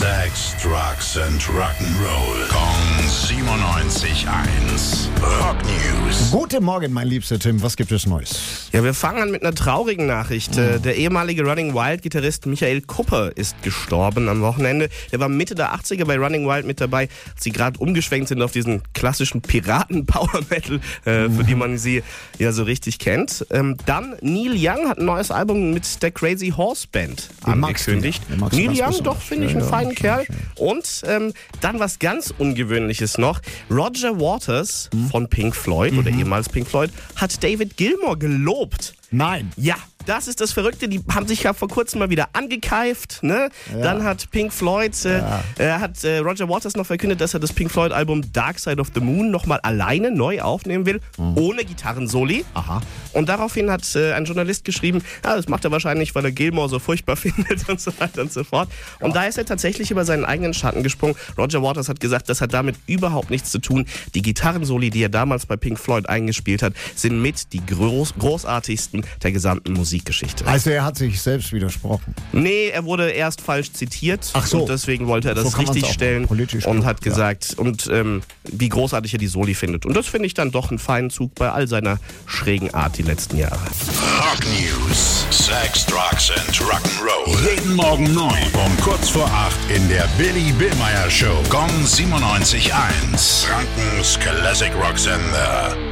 Sex, Drugs and Rock'n'Roll. Kong 97.1. Rock News. Guten Morgen, mein liebster Tim. Was gibt es Neues? Ja, wir fangen an mit einer traurigen Nachricht. Äh, Der ehemalige Running Wild-Gitarrist Michael Kupper ist gestorben am Wochenende. Der war Mitte der 80er bei Running Wild mit dabei, als sie gerade umgeschwenkt sind auf diesen klassischen Piraten-Power-Metal, äh, für die man sie ja so richtig kennt. Ähm, dann Neil Young hat ein neues Album mit der Crazy Horse Band Den angekündigt. Neil Young, doch, finde ich Ja, einen ja, feinen schön, Kerl. Und ähm, dann was ganz Ungewöhnliches noch. Roger Waters Hm? von Pink Floyd Mhm. oder ehemals Pink Floyd hat David Gilmour gelobt. Nein. Ja, das ist das Verrückte. Die haben sich ja vor kurzem mal wieder angekeift. Ne? Dann hat Pink Floyd, äh, äh, hat äh, Roger Waters noch verkündet, dass er das Pink Floyd Album Dark Side of the Moon nochmal alleine neu aufnehmen will, ohne Gitarrensoli. Aha. Und daraufhin hat äh, ein Journalist geschrieben, ja, das macht er wahrscheinlich, weil er Gilmore so furchtbar findet und so weiter und so fort. Und da ist er tatsächlich über seinen eigenen Schatten gesprungen. Roger Waters hat gesagt, das hat damit überhaupt nichts zu tun. Die Gitarrensoli, die er damals bei Pink Floyd eingespielt hat, sind mit die groß, großartigsten der gesamten Musikgeschichte. Also er hat sich selbst widersprochen. Nee, er wurde erst falsch zitiert Ach so. und deswegen wollte er das So kann man's richtig auch stellen politisch und hat ja. gesagt, und ähm, wie großartig er die Soli findet. Und das finde ich dann doch einen feinen Zug bei all seiner schrägen Art die letzten Jahre. Rock News. Sex, Drugs and Rock'n'Roll. Jeden Morgen 9 um kurz vor 8 in der Billy Billmeyer Show. Gong 97.1. Frankens Classic Rock Sender.